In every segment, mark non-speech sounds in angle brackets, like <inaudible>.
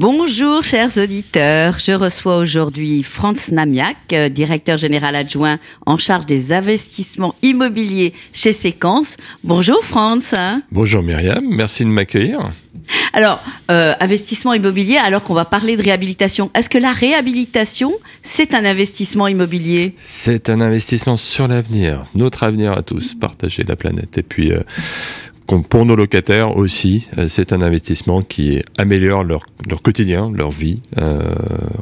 Bonjour chers auditeurs, je reçois aujourd'hui Franz Namiak, euh, directeur général adjoint en charge des investissements immobiliers chez Séquence. Bonjour Franz. Bonjour Myriam, merci de m'accueillir. Alors, euh, investissement immobilier, alors qu'on va parler de réhabilitation. Est-ce que la réhabilitation, c'est un investissement immobilier? C'est un investissement sur l'avenir, notre avenir à tous, partager la planète. Et puis, euh, pour nos locataires aussi, euh, c'est un investissement qui améliore leur, leur quotidien, leur vie euh,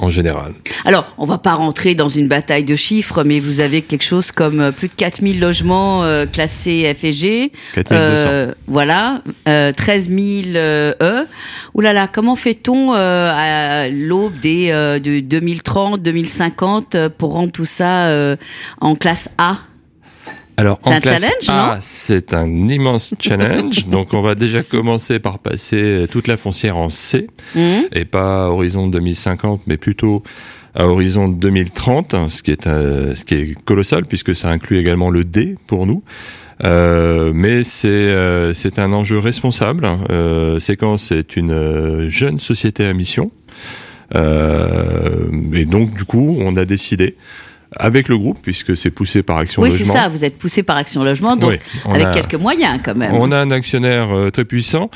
en général. Alors, on va pas rentrer dans une bataille de chiffres, mais vous avez quelque chose comme euh, plus de 4000 logements euh, classés F et G. 4200. Euh, voilà, euh, 13 000 euh, E. Ouh là là, comment fait-on à l'aube des de 2030, 2050 euh, pour rendre tout ça en classe A? Alors, C'est en un classe challenge, A, c'est un immense challenge. <laughs> Donc, on va déjà commencer par passer toute la foncière en C. Hum et pas à horizon 2050, mais plutôt à horizon 2030, ce qui est euh, ce qui est colossal puisque ça inclut également le D pour nous. Euh, mais c'est euh, c'est un enjeu responsable. Euh, Séquence est une euh, jeune société à mission. Euh, et donc du coup, on a décidé avec le groupe, puisque c'est poussé par Action Oui, c'est Logement. ça, vous êtes poussé par Action Logement, donc Oui, avec a- quelques moyens quand même. on a un actionnaire euh, très puissant.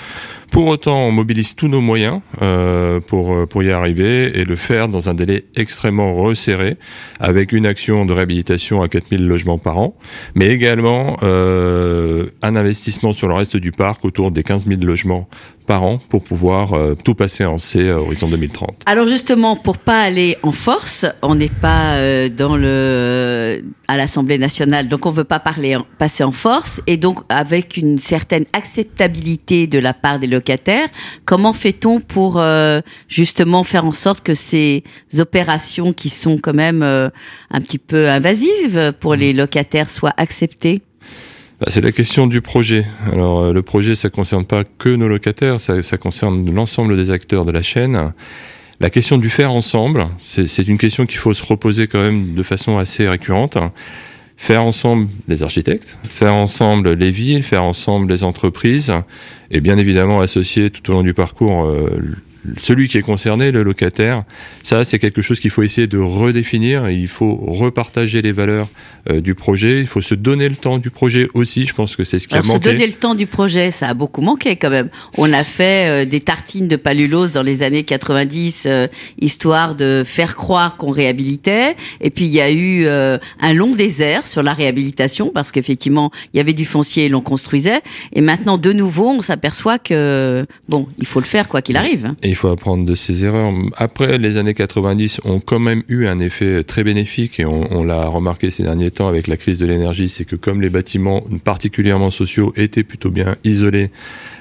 Pour autant, on mobilise tous nos moyens euh, pour euh, pour y arriver et le faire dans un délai extrêmement resserré, avec une action de réhabilitation à 4000 logements par an, mais également euh, un investissement sur le reste du parc autour des 15 000 logements par an pour pouvoir euh, tout passer en C à horizon 2030. Alors justement, pour pas aller en force, on n'est pas euh, dans le à l'Assemblée nationale, donc on veut pas parler passer en force, et donc avec une certaine acceptabilité de la part des locataires. Comment fait-on pour euh, justement faire en sorte que ces opérations qui sont quand même euh, un petit peu invasives pour les locataires soient acceptées? Bah, c'est la question du projet. Alors euh, le projet, ça concerne pas que nos locataires, ça, ça concerne l'ensemble des acteurs de la chaîne. La question du faire ensemble, c'est une question qu'il faut se reposer quand même de façon assez récurrente. Faire ensemble les architectes, faire ensemble les villes, faire ensemble les entreprises, et bien évidemment associer tout au long du parcours euh, celui qui est concerné, le locataire. Ça, c'est quelque chose qu'il faut essayer de redéfinir. Il faut repartager les valeurs euh, du projet. Il faut se donner le temps du projet aussi. Je pense que c'est ce qui Alors a se manqué. donner le temps du projet, ça a beaucoup manqué quand même. On a fait euh, des tartines de palulose dans les années 90, euh, histoire de faire croire qu'on réhabilitait. Et puis il y a eu un long désert sur la réhabilitation parce qu'effectivement il y avait du foncier et l'on construisait. Et maintenant de nouveau on s'aperçoit que bon il faut le faire quoi qu'il arrive. Et faut apprendre de ses erreurs. Après, les années 90 ont quand même eu un effet très bénéfique et on, on l'a remarqué ces derniers temps avec la crise de l'énergie, c'est que comme les bâtiments particulièrement sociaux étaient plutôt bien isolés,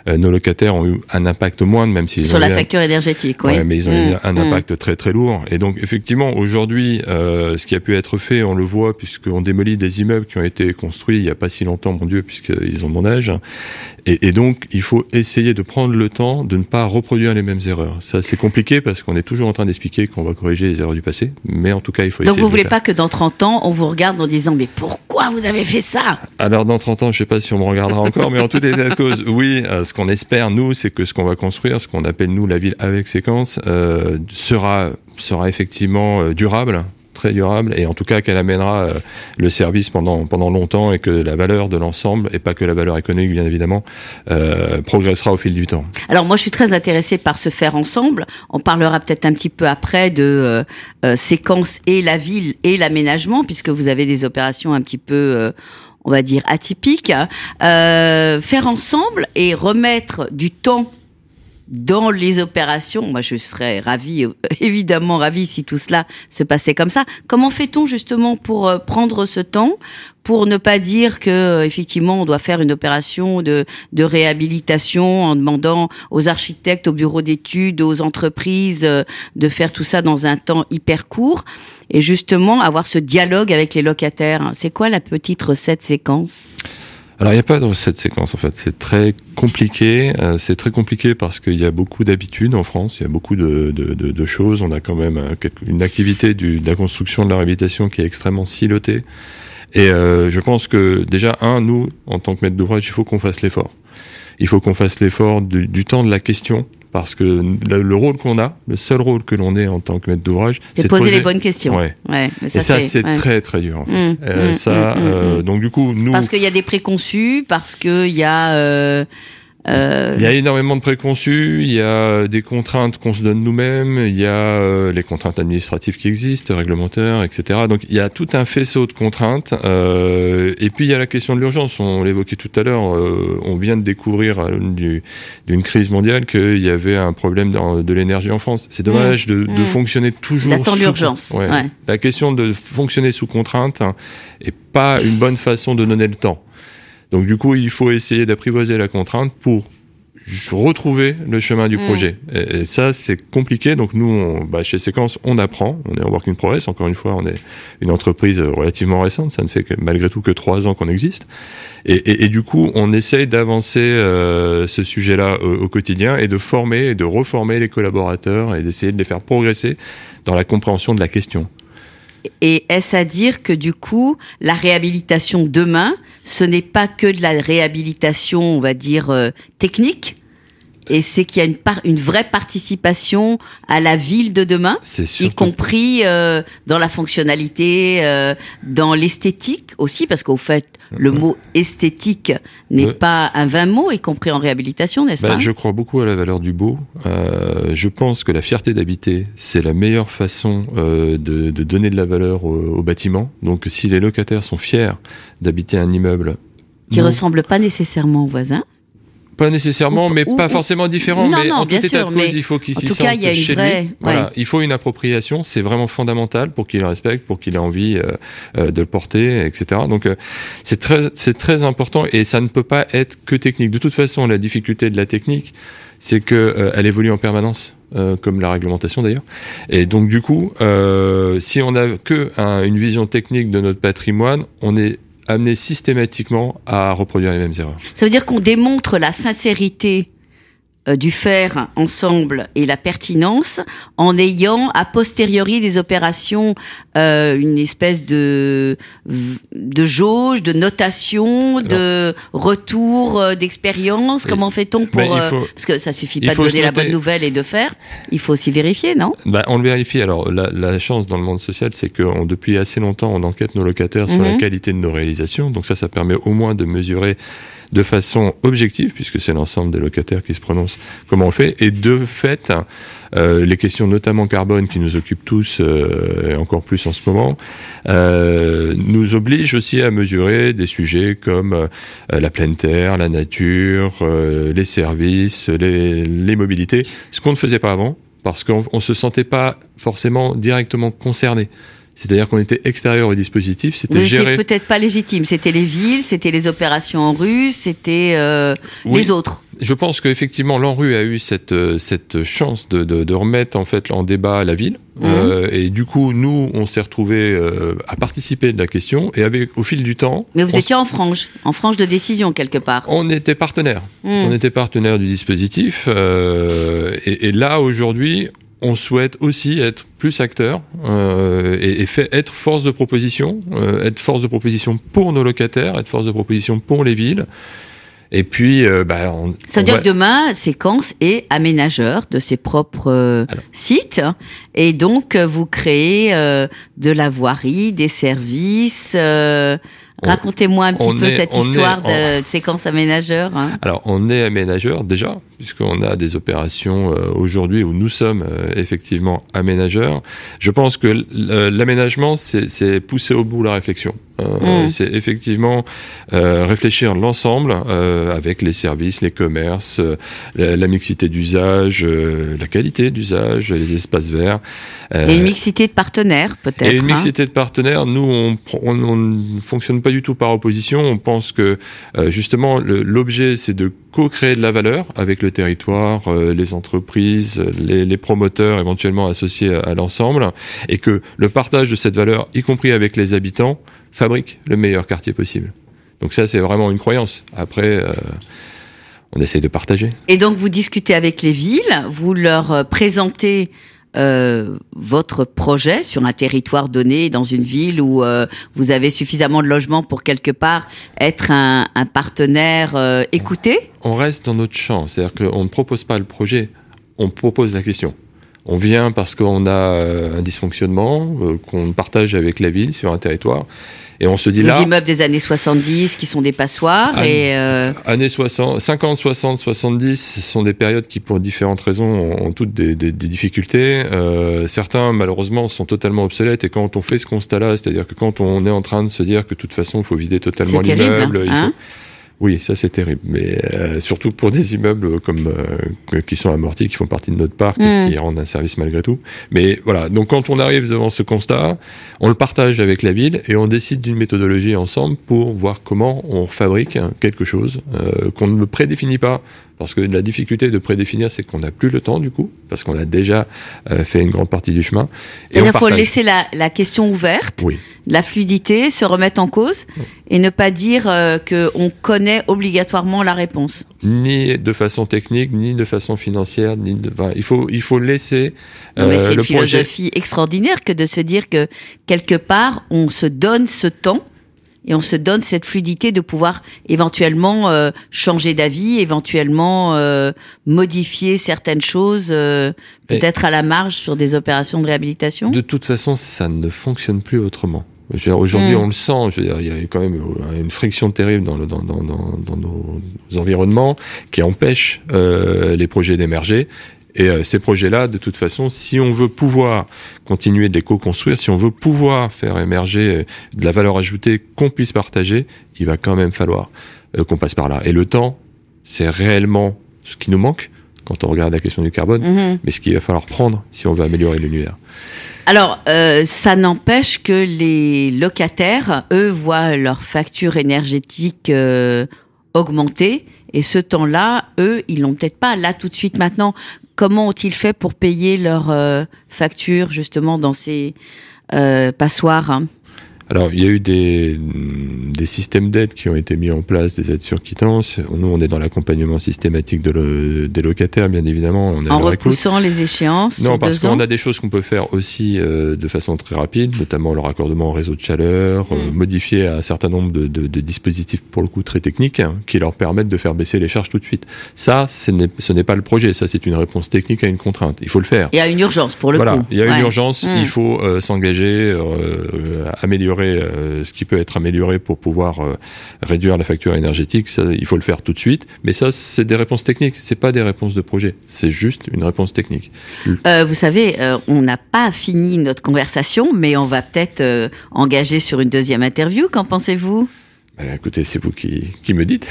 euh, nos locataires ont eu un impact moindre, même s'ils Sur ont la eu un- facture énergétique, oui. Ouais, mais ils ont eu Mm, un impact très très lourd. Et donc effectivement, aujourd'hui, euh, ce qui a pu être fait, on le voit, puisqu'on démolit des immeubles qui ont été construits il n'y a pas si longtemps, mon Dieu, puisqu'ils ont mon âge. Et, et donc, il faut essayer de prendre le temps de ne pas reproduire les mêmes erreurs. Ça, c'est compliqué parce qu'on est toujours en train d'expliquer qu'on va corriger les erreurs du passé. Mais en tout cas, il faut Donc essayer vous de voulez pas que dans 30 ans on vous regarde en disant mais pourquoi vous avez fait ça? Alors dans 30 ans, je sais pas si on me regardera encore, mais en tout état de <laughs> cause, oui, euh, ce qu'on espère nous, c'est que ce qu'on va construire, ce qu'on appelle nous la ville avec séquence, euh, sera sera effectivement euh, durable, très durable, et en tout cas qu'elle amènera euh, le service pendant pendant longtemps et que la valeur de l'ensemble et pas que la valeur économique bien évidemment euh, progressera au fil du temps. Alors moi, je suis très intéressée par ce faire ensemble. On parlera peut-être un petit peu après de euh, séquence et la ville et l'aménagement, puisque vous avez des opérations un petit peu, on va dire, atypiques. Euh, faire ensemble et remettre du temps dans les opérations, moi je serais ravie, euh, <laughs> évidemment ravie si tout cela se passait comme ça. Comment fait-on justement pour euh, prendre ce temps, pour ne pas dire que euh, effectivement on doit faire une opération de, de réhabilitation en demandant aux architectes, aux bureaux d'études, aux entreprises de faire tout ça dans un temps hyper court et justement avoir ce dialogue avec les locataires? C'est quoi la petite recette séquence? Alors il n'y a pas dans cette séquence en fait, c'est très compliqué. Euh, c'est très compliqué parce qu'il y a beaucoup d'habitudes en France, il y a beaucoup de, de, choses. On a quand même euh, une activité de la construction de la réhabilitation qui est extrêmement silotée. Et euh, je pense que déjà, un, nous, en tant que maître d'ouvrage, il faut qu'on fasse l'effort. Il faut qu'on fasse l'effort du, du, temps de la question, parce que le, le rôle qu'on a, le seul rôle que l'on ait en tant que maître d'ouvrage, c'est de poser, les bonnes questions. Ouais. ouais ça, et ça, c'est ouais. très très dur. En fait. Mmh, euh, mmh, ça, mmh, euh, donc du coup, nous, parce qu'il y a des préconçus, parce qu'il y a euh, euh... Il y a énormément de préconçus, il y a des contraintes qu'on se donne nous-mêmes, il y a euh, les contraintes administratives qui existent, réglementaires, etc. Donc il y a tout un faisceau de contraintes. Euh, et puis il y a la question de l'urgence. On l'évoquait tout à l'heure. Euh, on vient de découvrir d'une crise mondiale qu'il y avait un problème dans, de l'énergie en France. C'est dommage mmh, de, mmh. de, fonctionner toujours. D'attendre l'urgence. Ouais. Ouais. La question de fonctionner sous contrainte hein, est pas une bonne façon de donner le temps. Donc du coup, il faut essayer d'apprivoiser la contrainte pour retrouver le chemin du projet. Mmh. Et, et, ça, c'est compliqué. Donc nous, on, bah, chez Séquence, on apprend. On est en work in progress. Encore une fois, on est une entreprise relativement récente. Ça ne fait que, malgré tout que trois ans qu'on existe. Et, et, et, du coup, on essaye d'avancer euh, ce sujet-là au, au, quotidien et de former et de reformer les collaborateurs et d'essayer de les faire progresser dans la compréhension de la question. Et est-ce à dire que du coup, la réhabilitation demain, ce n'est pas que de la réhabilitation, on va dire, euh, technique et c'est qu'il y a une, par, une vraie participation à la ville de demain, y compris euh, dans la fonctionnalité, euh, dans l'esthétique aussi, parce qu'au fait, le mot esthétique n'est ouais. pas un vain mot, y compris en réhabilitation, n'est-ce bah, pas? Je crois beaucoup à la valeur du beau. Euh, je pense que la fierté d'habiter, c'est la meilleure façon euh, de, de, donner de la valeur au, au, bâtiment. Donc si les locataires sont fiers d'habiter un immeuble... Qui ne ressemble pas nécessairement aux voisins pas nécessairement, mais ou, pas ou, forcément différent. Non, mais non, en tout bien état sûr, de cause, il faut qu'il s'y sente cas, chez vraie, lui. Voilà, il faut une appropriation, c'est vraiment fondamental pour qu'il le respecte, pour qu'il ait envie euh, euh, de le porter, etc. Donc euh, c'est très, c'est très important et ça ne peut pas être que technique. De toute façon, la difficulté de la technique, c'est que euh, elle évolue en permanence. Euh, comme la réglementation d'ailleurs. Et donc du coup, euh, si on n'a que un, une vision technique de notre patrimoine, on est amené systématiquement à reproduire les mêmes erreurs. Ça veut dire qu'on démontre la sincérité du faire ensemble et la pertinence en ayant a posteriori des opérations, euh, une espèce de de jauge, de notation, Alors, de retour euh, d'expérience. Comment fait-on pour euh, parce que ça suffit pas de donner la bonne nouvelle et de faire. Il faut aussi vérifier, non? Bah, On le vérifie. Alors la, la chance dans le monde social, c'est que on, depuis assez longtemps, on enquête nos locataires sur la qualité de nos réalisations. Donc ça, ça permet au moins de mesurer de façon objective, puisque c'est l'ensemble des locataires qui se prononcent comment on le fait, et de fait, euh, les questions notamment carbone qui nous occupent tous, euh, et encore plus en ce moment, euh, nous obligent aussi à mesurer des sujets comme la pleine terre, la nature, les services, les, les mobilités, ce qu'on ne faisait pas avant, parce qu'on ne se sentait pas forcément directement concerné. C'est-à-dire qu'on était extérieur au dispositif, c'était géré. peut-être pas légitime. C'était les villes, c'était les opérations en rue, c'était euh, oui. les autres. Je pense qu'effectivement, l'ANRU a eu cette, cette chance de, de, de, remettre en fait en débat la ville. Mmh. Euh, et du coup, nous, on s'est retrouvés euh, à participer de la question. Et avec, au fil du temps. Mais vous étiez en frange, en frange de décision quelque part. On était partenaire. Mmh. On était partenaire du dispositif. Euh, et, et là, aujourd'hui, on souhaite aussi être plus acteur euh, et, et fait, être force de proposition, euh, être force de proposition pour nos locataires, être force de proposition pour les villes. Et puis, euh, bah, on, ça veut dire va... que demain, Séquence est aménageur de ses propres sites, et donc vous créez de la voirie, des services. Racontez-moi un petit peu est, cette histoire est, de, séquence aménageur. Hein. Alors, on est aménageur déjà, puisqu'on a des opérations euh, aujourd'hui où nous sommes euh, effectivement aménageurs. Je pense que l'aménagement, c'est pousser au bout la réflexion. Euh, mmh. C'est effectivement euh, réfléchir l'ensemble euh, avec les services, les commerces, la, la, mixité d'usage, la qualité d'usage, les espaces verts. et une mixité de partenaires peut-être. Et une mixité hein de partenaires. Nous, on, on, on, ne fonctionne pas du tout par opposition. On pense que justement l'objet, c'est de co-créer de la valeur avec le territoire, les entreprises, les, promoteurs éventuellement associés à, à l'ensemble, et que le partage de cette valeur, y compris avec les habitants, fabrique le meilleur quartier possible. Donc ça, c'est vraiment une croyance. Après, euh, on essaie de partager. Et donc, vous discutez avec les villes, vous leur euh, présentez euh, votre projet sur un territoire donné, dans une ville où euh, vous avez suffisamment de logements pour quelque part être un, partenaire euh, écouté? On reste dans notre champ, c'est-à-dire qu'on ne propose pas le projet, on propose la question. On vient parce qu'on a euh, un dysfonctionnement euh, qu'on partage avec la ville sur un territoire. Et on se dit Les là, immeubles des années 70 qui sont des passoires et euh, années 60, 50, 60, 70, ce sont des périodes qui, pour différentes raisons, ont, toutes des, des- des difficultés. Euh, certains, malheureusement, sont totalement obsolètes. Et quand on fait ce constat-là, c'est-à-dire que quand on est en train de se dire que de toute façon, il faut vider totalement l'immeuble, hein. Oui, ça c'est terrible, mais euh, surtout pour des immeubles comme euh, qui sont amortis, qui font partie de notre parc et qui rendent un service malgré tout. Mais voilà, donc quand on arrive devant ce constat, on le partage avec la ville et on décide d'une méthodologie ensemble pour voir comment on fabrique quelque chose euh, qu'on ne prédéfinit pas. Parce que la difficulté de prédéfinir, c'est qu'on n'a plus le temps du coup, parce qu'on a déjà euh, fait une grande partie du chemin. il on faut laisser la, la question ouverte, Oui. la fluidité, se remettre en cause et ne pas dire euh, que on connaît obligatoirement la réponse. ni de façon technique, ni de façon financière, ni de. enfin, il faut, il faut laisser euh, c'est une projet. philosophie extraordinaire que de se dire que quelque part on se donne ce temps et on se donne cette fluidité de pouvoir éventuellement euh, changer d'avis, éventuellement euh, modifier certaines choses, euh, peut-être à la marge sur des opérations de réhabilitation. De toute façon, ça ne fonctionne plus autrement. Aujourd'hui, Mm. on le sent. Je veux dire, il y a quand même euh, une friction terrible dans, le, dans, dans, dans nos environnements qui empêche euh, les projets d'émerger. Et euh, ces projets-là, de toute façon, si on veut pouvoir continuer de les co-construire, si on veut pouvoir faire émerger euh, de la valeur ajoutée qu'on puisse partager, il va quand même falloir euh, qu'on passe par là. Et le temps, c'est réellement ce qui nous manque quand on regarde la question du carbone, Mhm. mais ce qu'il va falloir prendre si on veut améliorer l'univers. Alors, euh, ça n'empêche que les locataires, eux, voient leur facture énergétique euh, augmenter. Et ce temps-là, eux, ils l'ont peut-être pas là tout de suite maintenant. Comment ont-ils fait pour payer leur euh, facture justement dans ces euh, passoires hein? Alors, il y a eu des, des systèmes d'aide qui ont été mis en place, des aides sur quittance. Nous, on est dans l'accompagnement systématique de le- des locataires, bien évidemment. On En repoussant les échéances Non, parce qu'on a des choses qu'on peut faire aussi euh, de façon très rapide, notamment le raccordement au réseau de chaleur, euh, Mm. modifier un certain nombre de, de- de dispositifs, pour le coup, très techniques, hein, qui leur permettent de faire baisser les charges tout de suite. Ça, ce n'est pas le projet, ça, c'est une réponse technique à une contrainte. Il faut le faire. Il y a une urgence pour le voilà, coup. il y a une Ouais. urgence, Mm. il faut euh, s'engager, euh, améliorer ce qui peut être amélioré pour pouvoir euh, réduire la facture énergétique. Ça, il faut le faire tout de suite. Mais ça, c'est des réponses techniques. C'est pas des réponses de projet. C'est juste une réponse technique. Euh, vous savez, euh, on n'a pas fini notre conversation, mais on va peut-être euh, engager sur une deuxième interview. Qu'en pensez-vous? Bah, écoutez, c'est vous qui, qui me dites.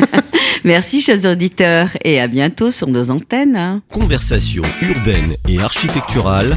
<laughs> Merci, chers auditeurs, et à bientôt sur nos antennes. hein. Conversation urbaine et architecturale,